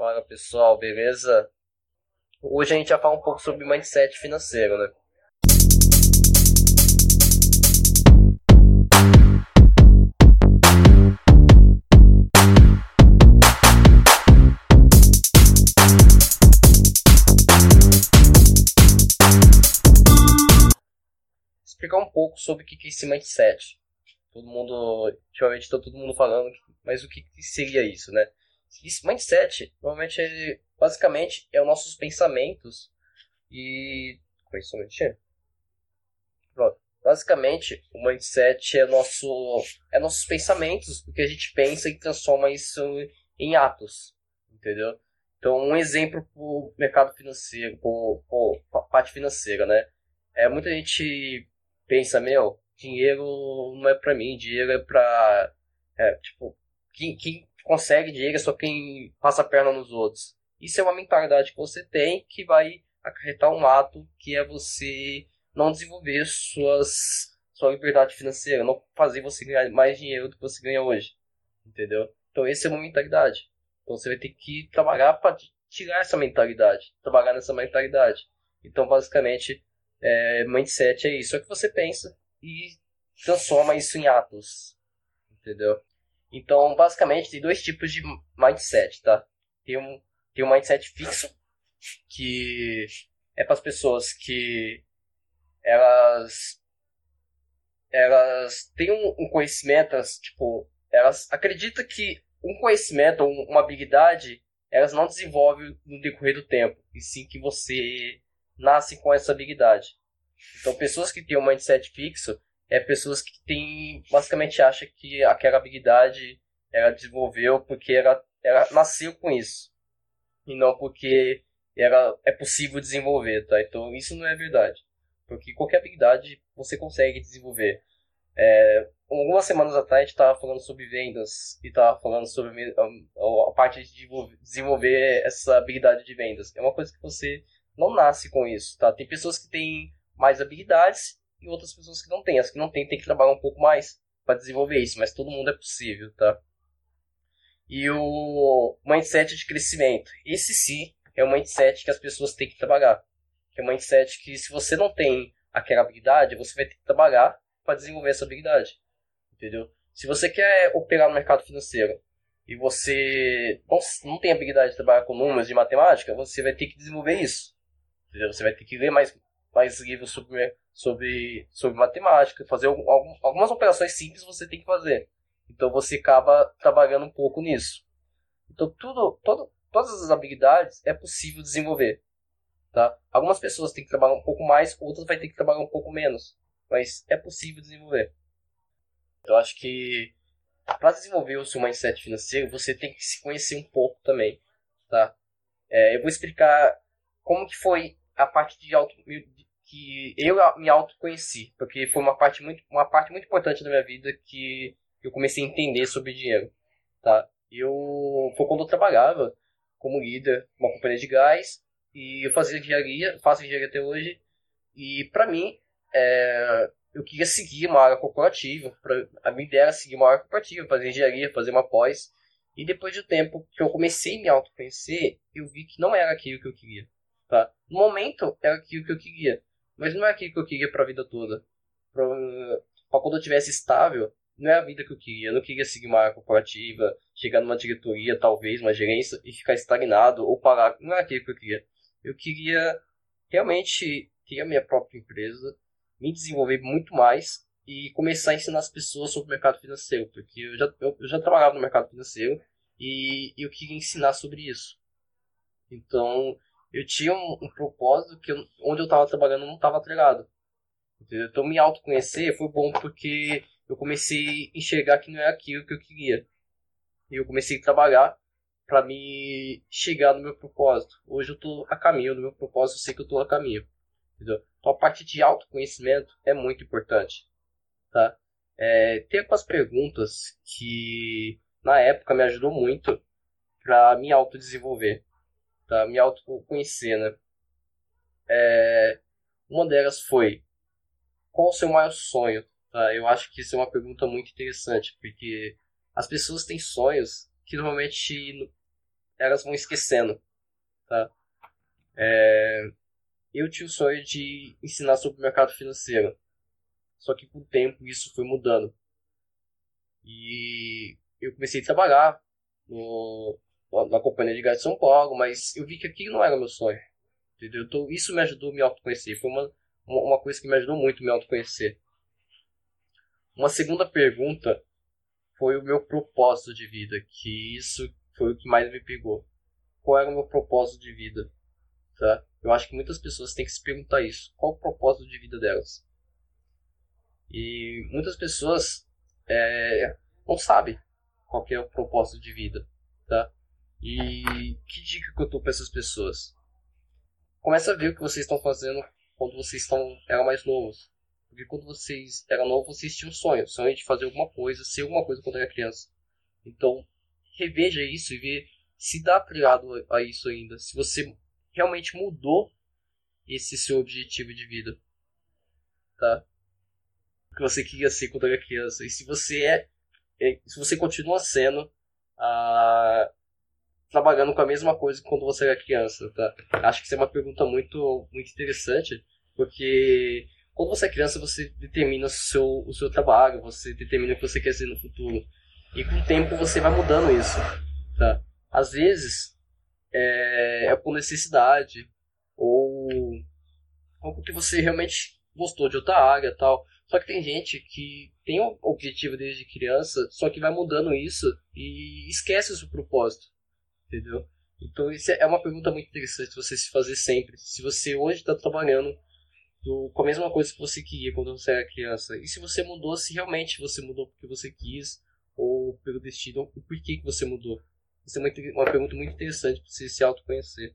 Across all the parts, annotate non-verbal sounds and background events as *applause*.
Fala pessoal, beleza? Hoje a gente vai falar um pouco sobre mindset financeiro, né? Explicar um pouco sobre o que é esse mindset. Todo mundo, ultimamente está todo mundo falando, mas o que seria isso, né? Esse mindset, normalmente, ele, basicamente, é os nossos pensamentos e... Com isso, um Pronto. Basicamente, o mindset é, nosso, é nossos pensamentos, o que a gente pensa e transforma isso em atos, entendeu? Então, um exemplo para o mercado financeiro, para a parte financeira, né? É, muita gente pensa, meu, dinheiro não é para mim, dinheiro é para... É, tipo, quem, quem consegue dinheiro é só quem passa a perna nos outros. Isso é uma mentalidade que você tem que vai acarretar um ato que é você não desenvolver suas, sua liberdade financeira, não fazer você ganhar mais dinheiro do que você ganha hoje. Entendeu? Então, essa é uma mentalidade. Então, você vai ter que trabalhar para tirar essa mentalidade, trabalhar nessa mentalidade. Então, basicamente, é, mindset é isso. É o que você pensa e transforma isso em atos. Entendeu? Então, basicamente, tem dois tipos de mindset, tá? Tem um, tem um mindset fixo, que é para as pessoas que elas elas têm um, um conhecimento, elas, tipo, elas acreditam que um conhecimento uma habilidade elas não desenvolvem no decorrer do tempo, e sim que você nasce com essa habilidade. Então, pessoas que têm um mindset fixo, é pessoas que têm, basicamente acham que aquela habilidade ela desenvolveu porque ela, ela nasceu com isso e não porque ela é possível desenvolver, tá? Então isso não é verdade, porque qualquer habilidade você consegue desenvolver. É, algumas semanas atrás a gente estava falando sobre vendas e estava falando sobre a, parte de desenvolver essa habilidade de vendas. É uma coisa que você não nasce com isso, tá? Tem pessoas que têm mais habilidades e outras pessoas que não têm. As que não têm têm que trabalhar um pouco mais para desenvolver isso, mas todo mundo é possível, tá? E o mindset de crescimento. Esse sim é o mindset que as pessoas têm que trabalhar. É um mindset que se você não tem aquela habilidade, você vai ter que trabalhar para desenvolver essa habilidade. Entendeu? Se você quer operar no mercado financeiro e você não, não tem habilidade de trabalhar com números de matemática, você vai ter que desenvolver isso. Entendeu? Você vai ter que ler mais, mais livros sobre sobre, sobre matemática, fazer algum, algumas operações simples você tem que fazer. Então você acaba trabalhando um pouco nisso. Então tudo, todo, todas as habilidades é possível desenvolver. Tá? Algumas pessoas têm que trabalhar um pouco mais, outras vai ter que trabalhar um pouco menos. Mas é possível desenvolver. Eu acho que para desenvolver o seu mindset financeiro, você tem que se conhecer um pouco também. Tá? É, eu vou explicar como que foi a parte de, auto, que eu me autoconheci, porque foi uma parte muito, uma parte muito importante da minha vida que eu comecei a entender sobre dinheiro, tá? Eu foi quando eu trabalhava como líder numa companhia de gás e eu fazia engenharia, faço engenharia até hoje e para mim é, eu queria seguir uma área corporativa, pra, a minha ideia era seguir uma área corporativa, fazer engenharia, fazer uma pós e depois de um tempo que eu comecei a me autoconhecer, eu vi que não era aquilo que eu queria, tá? No momento era aquilo que eu queria, mas não é aquilo que eu queria para a vida toda. Para quando eu tivesse estável, não é a vida que eu queria. Eu não queria seguir uma área corporativa, chegar numa diretoria, talvez, uma gerência, e ficar estagnado ou parar. Não é aquilo que eu queria. Eu queria realmente ter a minha própria empresa, me desenvolver muito mais e começar a ensinar as pessoas sobre o mercado financeiro, porque eu já, eu, eu já trabalhava no mercado financeiro e eu queria ensinar sobre isso. Então, eu tinha um, um propósito que eu, onde eu estava trabalhando não estava atrelado. Entendeu? Então me autoconhecer foi bom porque eu comecei a enxergar que não é aquilo que eu queria. E eu comecei a trabalhar para me chegar no meu propósito. Hoje eu estou a caminho do meu propósito, eu sei que eu estou a caminho. Entendeu? Então a parte de autoconhecimento é muito importante. Tá? É, tem algumas perguntas que na época me ajudou muito para me autodesenvolver tá? Me autoconhecer, né? É, uma delas foi qual o seu maior sonho? Tá? Eu acho que isso é uma pergunta muito interessante, porque as pessoas têm sonhos que normalmente elas vão esquecendo, tá? É, eu tinha o sonho de ensinar sobre o mercado financeiro, só que com o tempo isso foi mudando. E eu comecei a trabalhar no, na Companhia de Gás de São Paulo, mas eu vi que aquilo não era meu sonho. Entendeu? Então isso me ajudou a me autoconhecer. Foi uma, uma coisa que me ajudou muito a me autoconhecer. Uma segunda pergunta foi o meu propósito de vida, que isso foi o que mais me pegou. Qual era o meu propósito de vida? Tá? Eu acho que muitas pessoas têm que se perguntar isso. Qual o propósito de vida delas? E muitas pessoas é, não sabem qual é o propósito de vida, tá? E que dica que eu dou para essas pessoas? Começa a ver o que vocês estão fazendo quando vocês estão, eram mais novos. Porque quando vocês eram novos, vocês tinham um sonho. Sonho de fazer alguma coisa, ser alguma coisa quando era criança. Então, reveja isso e vê se dá criado a isso ainda. Se você realmente mudou esse seu objetivo de vida. Tá? O que você queria ser quando era criança. E se você é. é se você continua sendo. Ah, trabalhando com a mesma coisa quando você era criança, tá? Acho que isso é uma pergunta muito, muito interessante, porque quando você é criança, você determina o seu, o seu trabalho, você determina o que você quer ser no futuro. E com o tempo você vai mudando isso, tá? Às vezes, é, é por necessidade, ou, ou porque você realmente gostou de outra área tal. Só que tem gente que tem o objetivo desde criança, só que vai mudando isso e esquece o seu propósito entendeu? Então isso é uma pergunta muito interessante você se fazer sempre. Se você hoje está trabalhando do, com a mesma coisa que você queria quando você era criança, e se você mudou, se realmente você mudou porque você quis, ou pelo destino, ou por que, que você mudou. Isso é uma, uma pergunta muito interessante para você se autoconhecer.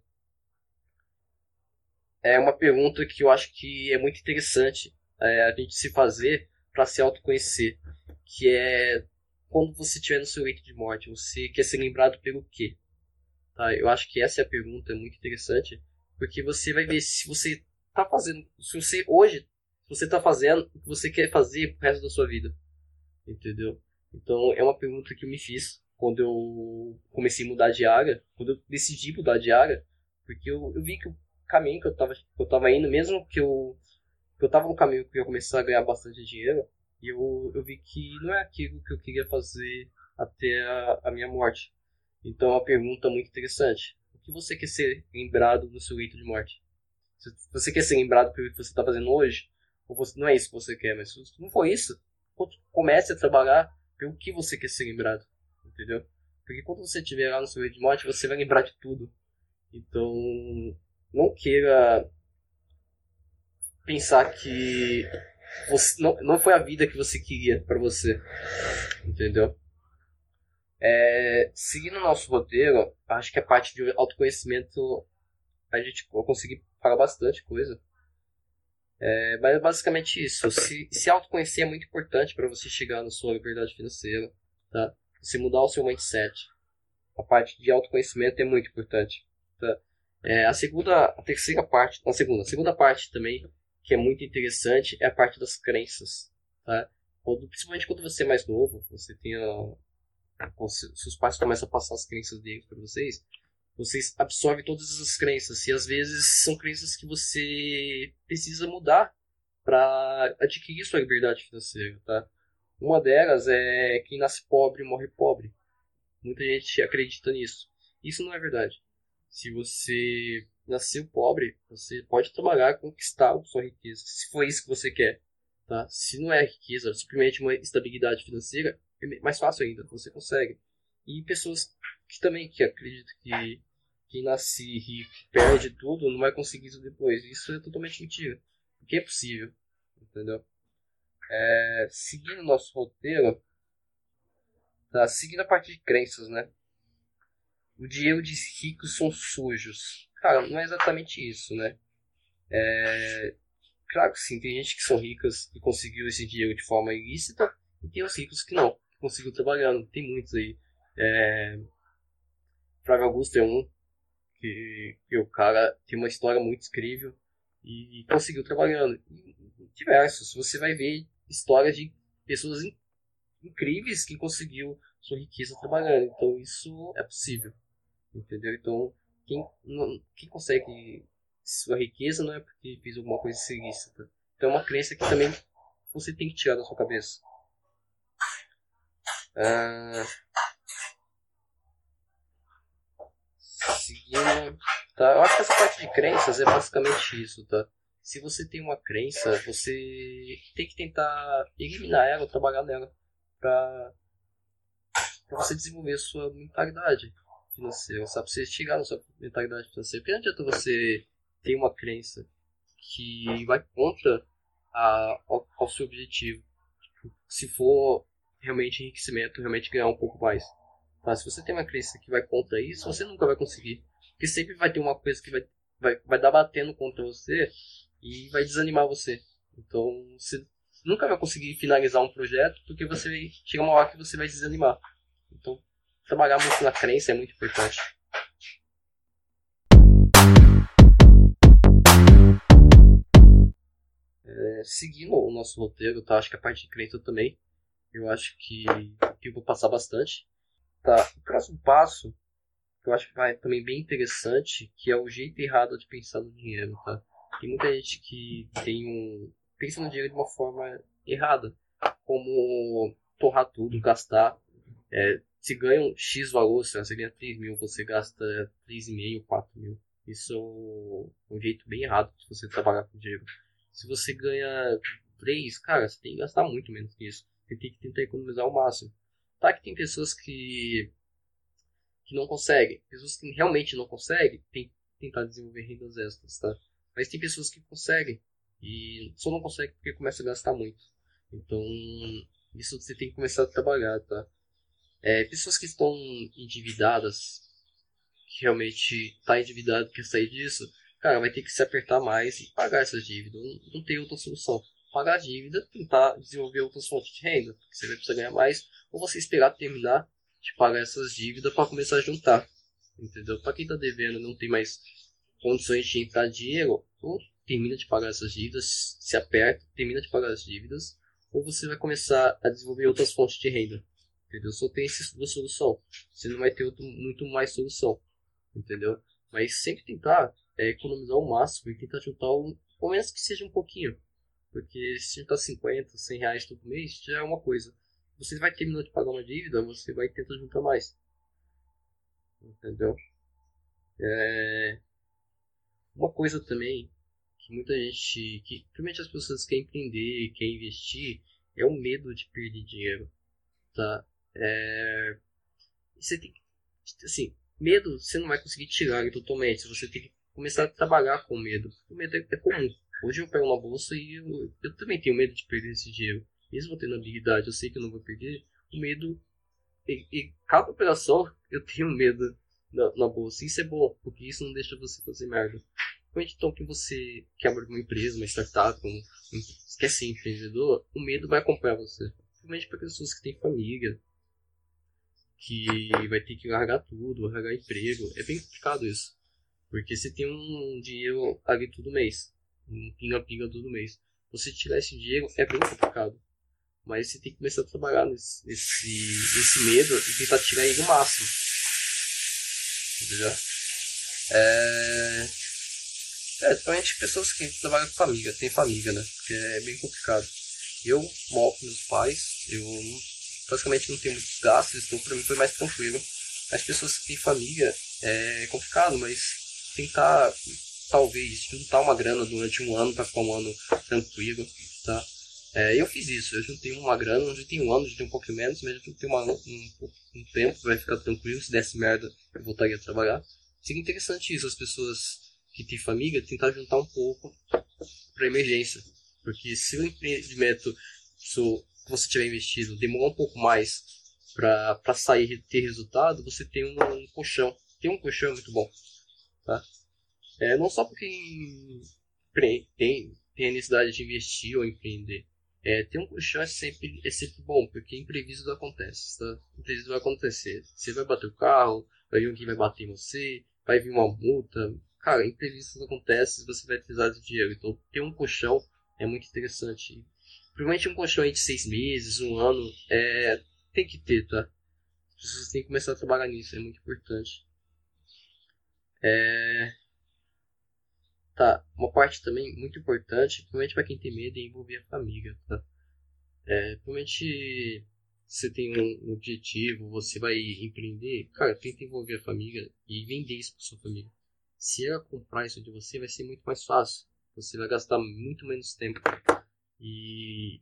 É uma pergunta que eu acho que é muito interessante é, a gente se fazer para se autoconhecer, que é quando você estiver no seu leito de morte, você quer ser lembrado pelo quê? Tá? Eu acho que essa é a pergunta muito interessante, porque você vai ver se você está fazendo, se você hoje, se você está fazendo o que você quer fazer pro resto da sua vida, entendeu? Então é uma pergunta que eu me fiz quando eu comecei a mudar de área, quando eu decidi mudar de área, porque eu, eu vi que o caminho que eu estava que eu tava indo, mesmo que eu que eu estava no caminho que eu ia começar a ganhar bastante dinheiro, eu, eu vi que não é aquilo que eu queria fazer até a, a minha morte. Então, é uma pergunta muito interessante. O que você quer ser lembrado no seu leito de morte? Você quer ser lembrado pelo que você está fazendo hoje, ou você, não é isso que você quer, mas se não for isso, comece a trabalhar pelo que você quer ser lembrado. Entendeu? Porque quando você estiver lá no seu leito de morte, você vai lembrar de tudo. Então, não queira pensar que você, não, não foi a vida que você queria para você. Entendeu? É, seguindo o nosso roteiro, acho que a parte de autoconhecimento a gente conseguir falar bastante coisa. É, mas é basicamente isso. Se, se autoconhecer é muito importante para você chegar na sua liberdade financeira, tá? Você mudar o seu mindset. A parte de autoconhecimento é muito importante, tá? É, a segunda, a terceira parte, a segunda, a segunda parte também que é muito interessante é a parte das crenças, tá? Quando, principalmente quando você é mais novo, você tem a, seus pais começam a passar as crenças deles para vocês, vocês absorvem todas essas crenças e às vezes são crenças que você precisa mudar para adquirir sua liberdade financeira, tá? Uma delas é quem nasce pobre morre pobre. Muita gente acredita nisso. Isso não é verdade. Se você nasceu pobre, você pode trabalhar conquistar sua riqueza, se for isso que você quer, tá? Se não é riqueza, simplesmente uma estabilidade financeira, é mais fácil ainda, você consegue. E pessoas que também que acreditam que quem nasce rico perde tudo não vai conseguir isso depois. Isso é totalmente mentira. Porque é possível. Entendeu? É, seguindo nosso roteiro, tá? seguindo a parte de crenças, né? O dinheiro de ricos são sujos. Cara, não é exatamente isso, né? É, claro que sim, tem gente que são ricas e conseguiu esse dinheiro de forma ilícita, e tem os ricos que não conseguiu trabalhando. Tem muitos aí. É... Flávio Augusto é um, que, que o cara tem uma história muito incrível e conseguiu trabalhando. E, diversos. Você vai ver histórias de pessoas in, incríveis que conseguiu sua riqueza trabalhando. Então isso é possível. Entendeu? Então, quem, não, quem consegue sua riqueza não é porque fez alguma coisa ilícita. Então é uma crença que também você tem que tirar da sua cabeça. Ah, seguindo. Tá? Eu acho que essa parte de crenças é basicamente isso, tá? Se você tem uma crença, você tem que tentar eliminar ela, trabalhar nela, pra, pra você desenvolver sua mentalidade financeira, sabe? Você chegar na sua mentalidade financeira. Porque não adianta você ter uma crença que vai contra a, ao, ao seu objetivo. Se for realmente enriquecimento, realmente ganhar um pouco mais. Mas se você tem uma crença que vai contra isso, você nunca vai conseguir. Porque sempre vai ter uma coisa que vai, vai, vai dar batendo contra você e vai desanimar você. Então você nunca vai conseguir finalizar um projeto porque você vai, chega uma hora que você vai desanimar. Então trabalhar muito na crença é muito importante. É, seguindo o nosso roteiro, tá? Acho que a parte de crença também. Eu acho que, que eu vou passar bastante. Tá, o próximo passo, que eu acho que vai também bem interessante, que é o jeito errado de pensar no dinheiro, tá? Tem muita gente que tem um, pensa no dinheiro de uma forma errada, como torrar tudo, gastar. É, se ganha um X valor, se você ganha 3 mil, você gasta 3,5, 4 mil. Isso é um jeito bem errado de você trabalhar com dinheiro. Se você ganha 3, cara, você tem que gastar muito menos que isso. Você tem que tentar economizar o máximo. Tá que tem pessoas que que não conseguem. Pessoas que realmente não conseguem, tem que tentar desenvolver rendas extras, tá? Mas tem pessoas que conseguem e só não conseguem porque começa a gastar muito. Então, isso você tem que começar a trabalhar, tá? É, pessoas que estão endividadas, que realmente está endividado, quer sair disso, cara, vai ter que se apertar mais e pagar essas dívidas. Não, não tem outra solução. Pagar a dívida, tentar desenvolver outras fontes de renda, porque você vai precisar ganhar mais, ou você esperar terminar de pagar essas dívidas para começar a juntar. Entendeu? Para quem está devendo não tem mais condições de entrar dinheiro, ou termina de pagar essas dívidas, se aperta, termina de pagar as dívidas, ou você vai começar a desenvolver outras fontes de renda. Entendeu? Só tem essas duas soluções. Você não vai ter outro, muito mais solução. Entendeu? Mas sempre tentar é, economizar o máximo e tentar juntar, pelo menos que seja um pouquinho. Porque se juntar 50, 100 reais todo mês, já é uma coisa você vai terminar de pagar uma dívida, você vai tentar juntar mais. Entendeu? É... Uma coisa também que muita gente, que principalmente as pessoas que querem empreender, querem investir, é o medo de perder dinheiro, tá? É... Você tem assim, medo você não vai conseguir tirar totalmente, você tem que começar a trabalhar com medo. O medo é, é comum. Hoje eu pego uma bolsa e eu, eu também tenho medo de perder esse dinheiro mesmo tendo habilidade, eu sei que eu não vou perder, o medo. E, e cada operação *laughs* eu tenho medo na, na bolsa. Isso é bom, porque isso não deixa você fazer merda. Então, que você quer abrir uma empresa, uma startup, um, um, ser empreendedor, o medo vai acompanhar você. Principalmente para pessoas que têm família, que vai ter que largar tudo, largar emprego. É bem complicado isso. Porque você tem um dinheiro ali todo mês. Um pinga-pinga todo mês. Você tirar esse dinheiro é bem complicado. Mas você tem que começar a trabalhar nesse, nesse, nesse medo e tentar tirar ele o máximo. Entendeu? É. É, principalmente pessoas que trabalham com família, tem família, né? Porque é bem complicado. Eu moro com meus pais, eu praticamente não tenho muitos gastos, então pra mim foi mais tranquilo. As pessoas que têm família é complicado, mas tentar talvez juntar uma grana durante um ano para ficar um ano tranquilo, tá? É, eu fiz isso, eu juntei uma grana, eu juntei um ano, juntei um pouco menos, mas eu juntei uma, um, um tempo, vai ficar tranquilo, se desse merda eu voltaria a trabalhar. Seria interessante isso, as pessoas que têm família tentar juntar um pouco para emergência. Porque se o empreendimento se você tiver investido demorar um pouco mais para sair ter resultado, você tem um, um colchão. Tem um colchão muito bom. Tá? É, não só porque tem, tem a necessidade de investir ou empreender, é, ter um colchão é sempre, é sempre bom, porque imprevisto acontece, tá? Imprevisto vai acontecer. Você vai bater o carro, vai vir alguém vai bater em você, vai vir uma multa. Cara, imprevistos acontecem você vai precisar de dinheiro. Então, ter um colchão é muito interessante. Provavelmente um colchão de seis meses, um ano, é, tem que ter, tá? Têm que começar a trabalhar nisso, é muito importante. É... Tá, uma parte também muito importante, principalmente para quem tem medo, é envolver a família, tá? É, principalmente você tem um objetivo, você vai empreender, cara, tenta envolver a família e vender isso para sua família. Se ela comprar isso de você, vai ser muito mais fácil. Você vai gastar muito menos tempo. E,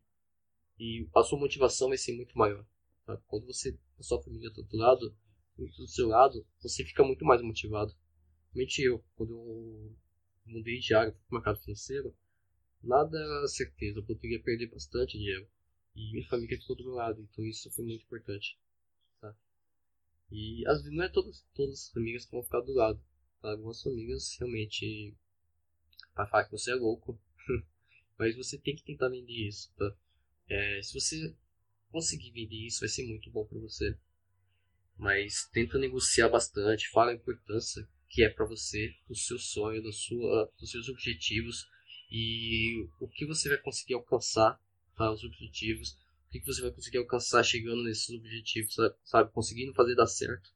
e a sua motivação vai ser muito maior. Tá? Quando você, a sua família está do lado, do seu lado, você fica muito mais motivado. Realmente eu, quando eu mudei de área para o mercado financeiro, nada era certeza, eu poderia perder bastante dinheiro. E minha família ficou do meu lado, então isso foi muito importante. Tá? E às vezes não é todas, todas as famílias que vão ficar do lado. Tá? Algumas famílias realmente vai falar que você é louco. *laughs* Mas você tem que tentar vender isso, tá? É, se você conseguir vender isso, vai ser muito bom para você. Mas tenta negociar bastante, fala a importância que é para você, do seu sonho, do sua, dos seus objetivos e o que você vai conseguir alcançar tá, os objetivos, o que você vai conseguir alcançar chegando nesses objetivos, sabe? Conseguindo fazer dar certo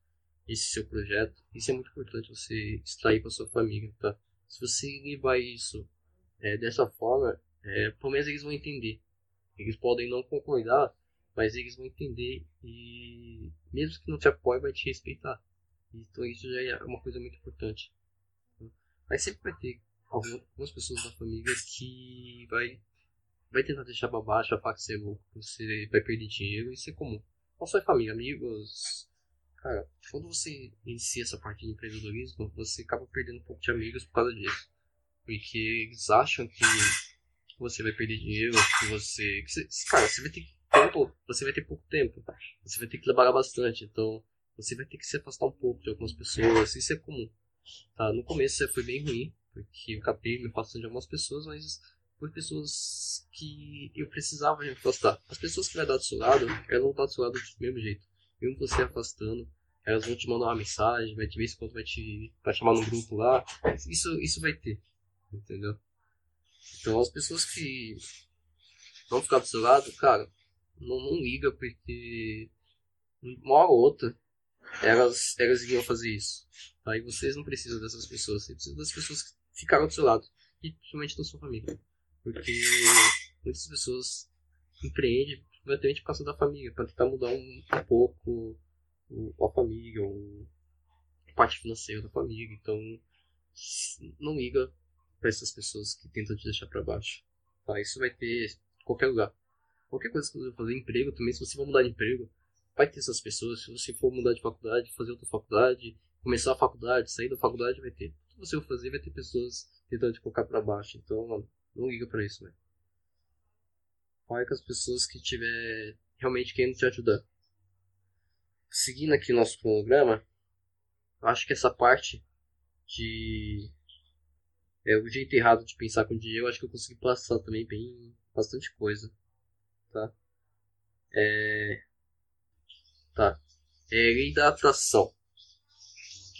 esse seu projeto. Isso é muito importante você extrair para sua família, tá? Se você levar isso é, dessa forma, é, pelo menos eles vão entender. Eles podem não concordar, mas eles vão entender e mesmo que não te apoie, vai te respeitar. Então isso já é uma coisa muito importante. Mas sempre vai ter algumas pessoas da família que vai vai tentar deixar baixo, vai falar que você é louco, você vai perder dinheiro, isso é comum. Não só família, amigos. Cara, quando você inicia essa parte de empreendedorismo, você acaba perdendo um pouco de amigos por causa disso. Porque eles acham que você vai perder dinheiro, que você. Que você cara, você vai ter tempo, você vai ter pouco tempo. Você vai ter que trabalhar bastante. Então, você vai ter que se afastar um pouco de algumas pessoas. Isso é comum. Tá? No começo foi bem ruim, porque eu acabei me afastando de algumas pessoas, mas por pessoas que eu precisava me afastar. As pessoas que vai dar do seu lado, elas vão estar do seu lado do mesmo jeito. Mesmo você afastando, elas vão te mandar uma mensagem, vai te ver se quando vai te vai chamar no grupo lá. Isso, isso vai ter, entendeu? Então as pessoas que vão ficar do seu lado, cara, não, não liga porque uma hora ou outra elas, elas iriam fazer isso. Aí tá? vocês não precisam dessas pessoas, vocês precisam das pessoas que ficaram do seu lado. E principalmente da sua família. Porque muitas pessoas empreendem exatamente por causa da família, para tentar mudar um, um pouco a família, o, a parte financeira da família. Então, não liga para essas pessoas que tentam te deixar para baixo. Tá? Isso vai ter em qualquer lugar. Qualquer coisa que você fazer, emprego também, se você for mudar de emprego, vai ter essas pessoas. Se você for mudar de faculdade, fazer outra faculdade, começar a faculdade, sair da faculdade, vai ter. O que você for fazer, vai ter pessoas tentando te colocar para baixo. Então, não liga para isso, né? Fale com as pessoas que tiver realmente querendo te ajudar. Seguindo aqui o nosso cronograma, acho que essa parte de é, o jeito errado de pensar com dinheiro, acho que eu consegui passar também bem bastante coisa, tá? É, tá. É, atração.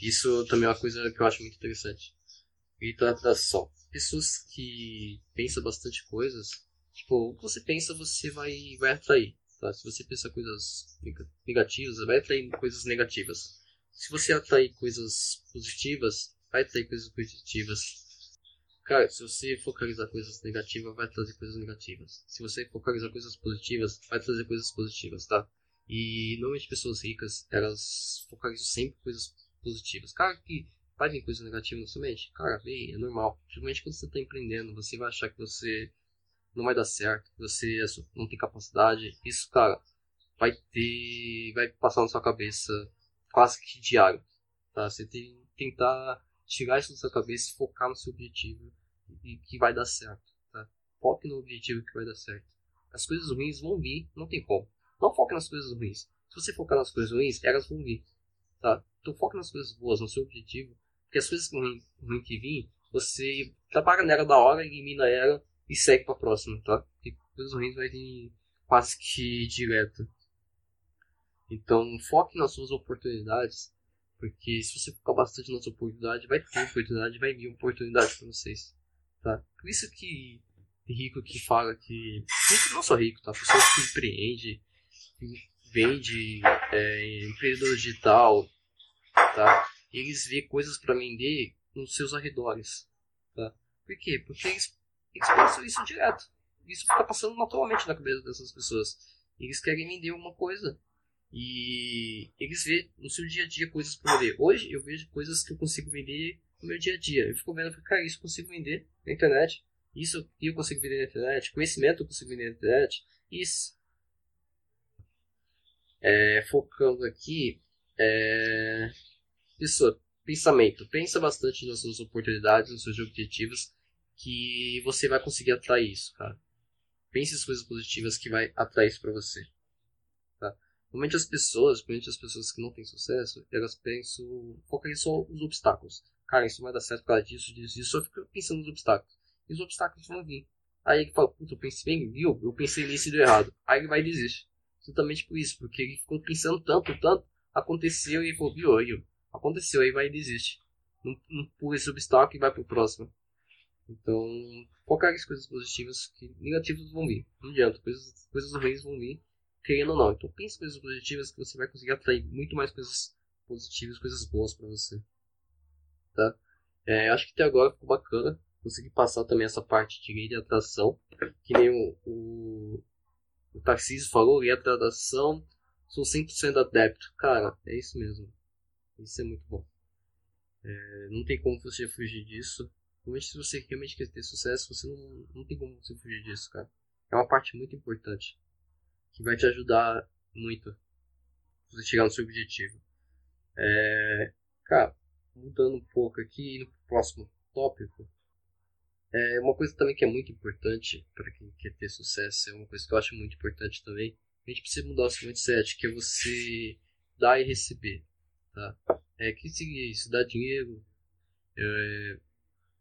Isso também é uma coisa que eu acho muito interessante. Atração pessoas que pensam bastante coisas, tipo, o que você pensa, você vai, vai atrair. Tá? Se você pensa coisas negativas, vai atrair coisas negativas. Se você atrair coisas positivas, vai atrair coisas positivas. Cara, se você focalizar coisas negativas, vai trazer coisas negativas. Se você focalizar coisas positivas, vai trazer coisas positivas, tá? E normalmente pessoas ricas, elas focalizam sempre coisas positivas. Cara, que vai vir coisa negativa na sua mente? Cara, vem, é normal. Principalmente quando você está empreendendo, você vai achar que você não vai dar certo, que você não tem capacidade. Isso, cara, vai ter. vai passar na sua cabeça quase que diário. Tá? Você tem que tentar tirar isso da sua cabeça e focar no seu objetivo e que vai dar certo. Tá? Foque no objetivo que vai dar certo. As coisas ruins vão vir, não tem como. Não foque nas coisas ruins. Se você focar nas coisas ruins, elas vão vir. Tá? Então foque nas coisas boas, no seu objetivo porque as coisas ruins ruim que vir, você trabalha nela da hora, elimina ela e segue pra próxima, tá? Porque coisas ruins vai vir quase que direto. Então foque nas suas oportunidades, porque se você focar bastante na sua oportunidade, vai ter oportunidade, vai vir oportunidade para vocês, tá? Por isso que rico que fala que não só rico, tá? Pessoas que empreende, que vende, é, empreendedor digital, tá? eles vê coisas para vender nos seus arredores. Tá? Por quê? Porque eles, eles pensam isso direto. Isso fica passando naturalmente na cabeça dessas pessoas. Eles querem vender alguma coisa. E eles vê no seu dia a dia coisas para vender. Hoje eu vejo coisas que eu consigo vender no meu dia a dia. Eu fico vendo, cara, isso eu consigo vender na internet. Isso eu consigo vender na internet. Conhecimento eu consigo vender na internet. Isso. É, focando aqui. É, pessoa, pensamento. Pensa bastante nas suas oportunidades, nos seus objetivos. Que você vai conseguir atrair isso, cara. Pense as coisas positivas que vai atrair isso para você. Tá? Normalmente as pessoas, principalmente as pessoas que não têm sucesso, elas pensam, focam só os obstáculos. Cara, isso vai dar certo por causa disso, disso, isso. Só fica pensando nos obstáculos. E os obstáculos vão vir. Aí ele fala, puta, eu pensei bem, viu? Eu pensei nisso e deu errado. Aí ele vai desistir. Exatamente por isso, porque ele ficou pensando tanto, tanto, aconteceu e falou, viu, aí, aconteceu, aí vai e desiste. Não, não pula esse obstáculo e vai pro próximo. Então, focar as coisas positivas, que negativas vão vir. Não adianta, coisas, coisas ruins vão vir, querendo ou não. Então, pense coisas positivas que você vai conseguir atrair muito mais coisas positivas, coisas boas para você. Tá? É, acho que até agora ficou bacana consegui passar também essa parte de lei de atração, que nem o, o, o Tarcísio falou, lei de atração, sou 100% adepto. Cara, é isso mesmo. Isso é muito bom. É, não tem como você fugir disso. Principalmente se você realmente quer ter sucesso, você não, não tem como você fugir disso, cara. É uma parte muito importante. Que vai te ajudar muito. Você chegar no seu objetivo. É, cara, mudando um pouco aqui no próximo tópico. É uma coisa também que é muito importante para quem quer ter sucesso, é uma coisa que eu acho muito importante também. A gente precisa mudar o seu mindset, que é você dar e receber, tá? É que seria isso, dar dinheiro, é,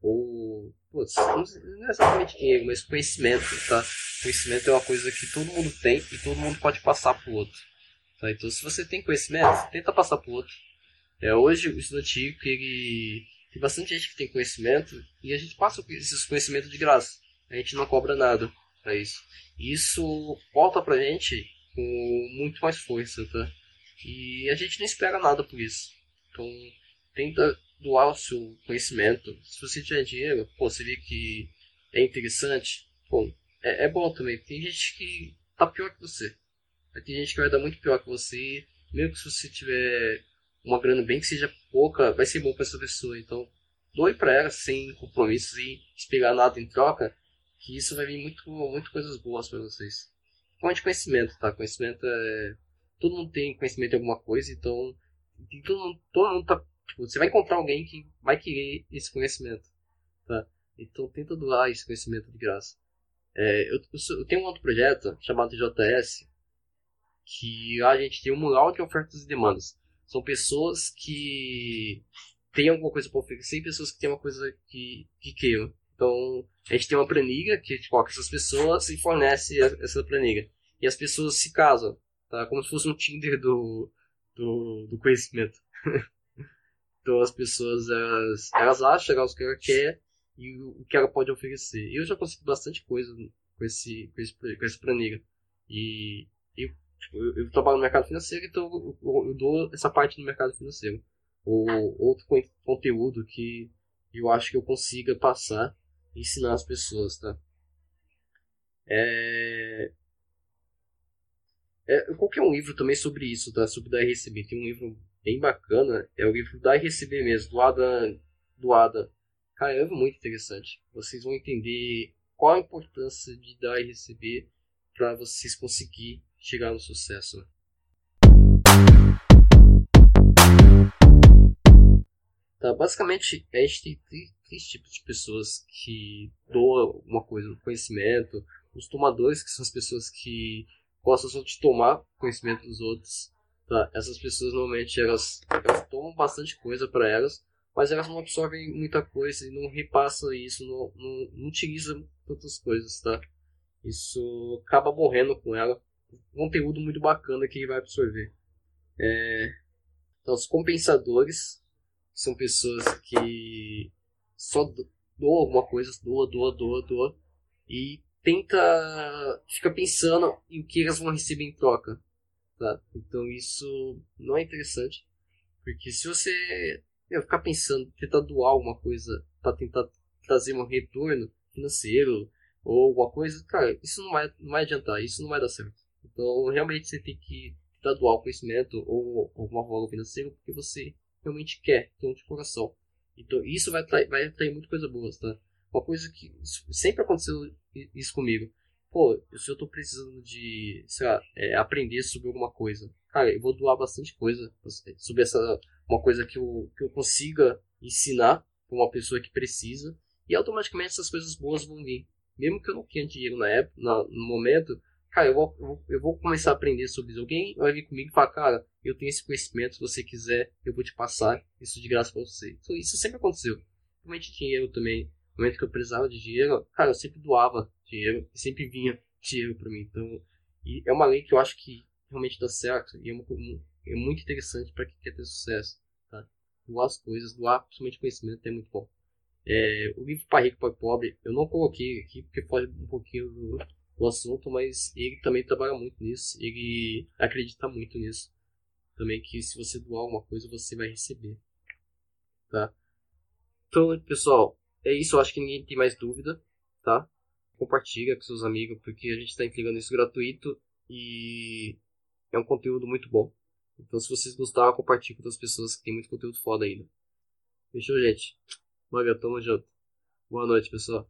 ou putz, não é exatamente dinheiro, mas conhecimento, tá? Conhecimento é uma coisa que todo mundo tem e todo mundo pode passar pro outro. Tá? Então, se você tem conhecimento, tenta passar pro outro. É, hoje o estudante ele tem bastante gente que tem conhecimento e a gente passa esses conhecimentos de graça. A gente não cobra nada para isso. E isso volta pra gente com muito mais força, tá? E a gente não espera nada por isso. Então, tenta doar o seu conhecimento. Se você tiver dinheiro, pô, você vê que é interessante, pô, é, é bom também. Tem gente que tá pior que você. Tem gente que vai dar muito pior que você. Mesmo que se você tiver uma grana bem que seja pouca, vai ser bom para essa pessoa. Então, doe para ela sem compromissos e esperar nada em troca, que isso vai vir muito, muito coisas boas para vocês. Fonte de conhecimento, tá? Conhecimento é. Todo mundo tem conhecimento de alguma coisa, então. Todo mundo, todo mundo tá. Tipo, você vai encontrar alguém que vai querer esse conhecimento, tá? Então tenta doar esse conhecimento de graça. É, eu, eu, tenho um outro projeto chamado JS, que a gente tem um mural de ofertas e demandas. São pessoas que têm alguma coisa para oferecer e pessoas que têm uma coisa que, que queiram. Então, a gente tem uma planilha que coloca essas pessoas e fornece essa planilha. E as pessoas se casam, tá? Como se fosse um Tinder do, do, do conhecimento. *laughs* então, as pessoas, elas, elas acham o que ela quer e o que ela pode oferecer. Eu já consegui bastante coisa com, esse, com, esse, com essa planilha. E eu Tipo, eu, eu, trabalho no mercado financeiro, então eu, eu, dou essa parte no mercado financeiro. Ou outro conteúdo que eu acho que eu consiga passar e ensinar as pessoas, tá? É... É, qualquer um livro também sobre isso, tá? Sobre e receber. Tem um livro bem bacana, é o livro e Receber mesmo, do Adam. Do Adam. Cara, é muito interessante. Vocês vão entender qual a importância de dar e receber para vocês conseguir chegar no sucesso. Tá, basicamente, a gente tem três, tipos de pessoas que doam uma coisa, conhecimento. Os tomadores, que são as pessoas que gostam só de tomar conhecimento dos outros. Tá? Essas pessoas normalmente elas, elas tomam bastante coisa para elas, mas elas não absorvem muita coisa e não repassam isso, não, não, não utilizam tantas coisas, tá? Isso acaba morrendo com ela conteúdo muito bacana que ele vai absorver. É, então, os compensadores são pessoas que só doam alguma coisa, doa, doa, doa, doa, e tenta, fica pensando em o que elas vão receber em troca. Tá? Então isso não é interessante, porque se você eu ficar pensando, tentar doar alguma coisa para tentar trazer um retorno financeiro ou alguma coisa, cara, isso não vai, não vai adiantar, isso não vai dar certo. Então, realmente você tem que doar o conhecimento ou alguma valor financeiro porque você realmente quer, então de coração. Então, isso vai atrair, vai atrair muita coisa boa, tá? Uma coisa que sempre aconteceu isso comigo. Pô, se eu tô precisando de, sei lá, é, aprender sobre alguma coisa, cara, eu vou doar bastante coisa sobre essa, uma coisa que eu, que eu consiga ensinar para uma pessoa que precisa e automaticamente essas coisas boas vão vir. Mesmo que eu não tenha dinheiro na época, na, no momento, cara, eu vou, eu vou começar a aprender sobre. Alguém vai vir comigo e falar, cara, eu tenho esse conhecimento, se você quiser, eu vou te passar isso de graça para você. Então, isso sempre aconteceu. Realmente dinheiro também. No momento que eu precisava de dinheiro, cara, eu sempre doava dinheiro e sempre vinha dinheiro para mim. Então, é uma lei que eu acho que realmente dá certo e é, uma, é muito interessante para quem quer ter sucesso. Tá? Doar as coisas, doar principalmente conhecimento é muito bom. É, o livro Pai Rico, Pai Pobre, eu não coloquei aqui porque foge um pouquinho do, do assunto, mas ele também trabalha muito nisso, ele acredita muito nisso. Também que se você doar alguma coisa, você vai receber. Tá? Então, pessoal, é isso. Eu acho que ninguém tem mais dúvida, tá? Compartilha com seus amigos, porque a gente está entregando isso gratuito e é um conteúdo muito bom. Então, se vocês gostaram, compartilhe com outras pessoas que tem muito conteúdo foda ainda. Fechou, gente? Valeu, tamo junto. Boa noite, pessoal.